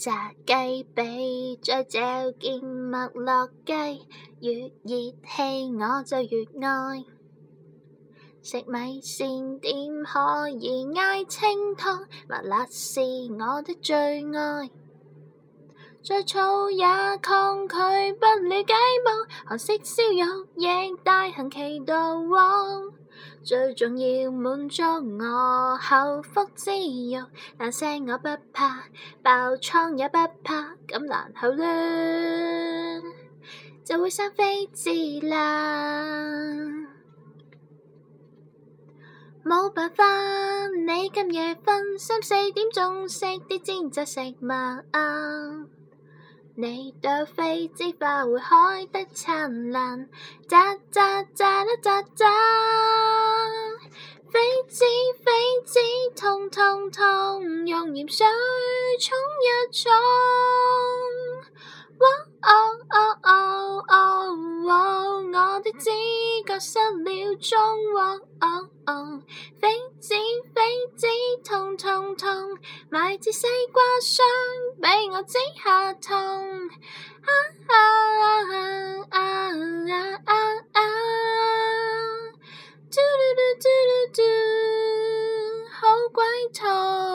炸鸡髀，再嚼件麦乐鸡越热气，我就越爱食米线点可以嗌清汤，麻辣是我的最爱。再粗也抗拒不了解荒，寒式烧肉亦大行其道。最重要满足我口腹之欲，但声我不怕，爆疮也不怕，咁难口乱就会生非自啦。冇办法，你今夜瞓三四点钟食啲煎炸食物啊！你的飞枝花会开得灿烂，喳喳喳啦喳喳，飞机飞机通通通用盐水冲一冲，喔喔喔喔，我的知觉失了踪，喔喔喔飞机飞机。痛痛痛！买只西瓜霜，俾我止下痛。啊啊啊啊啊啊！啊啊！嘟噜嘟噜嘟，好鬼痛。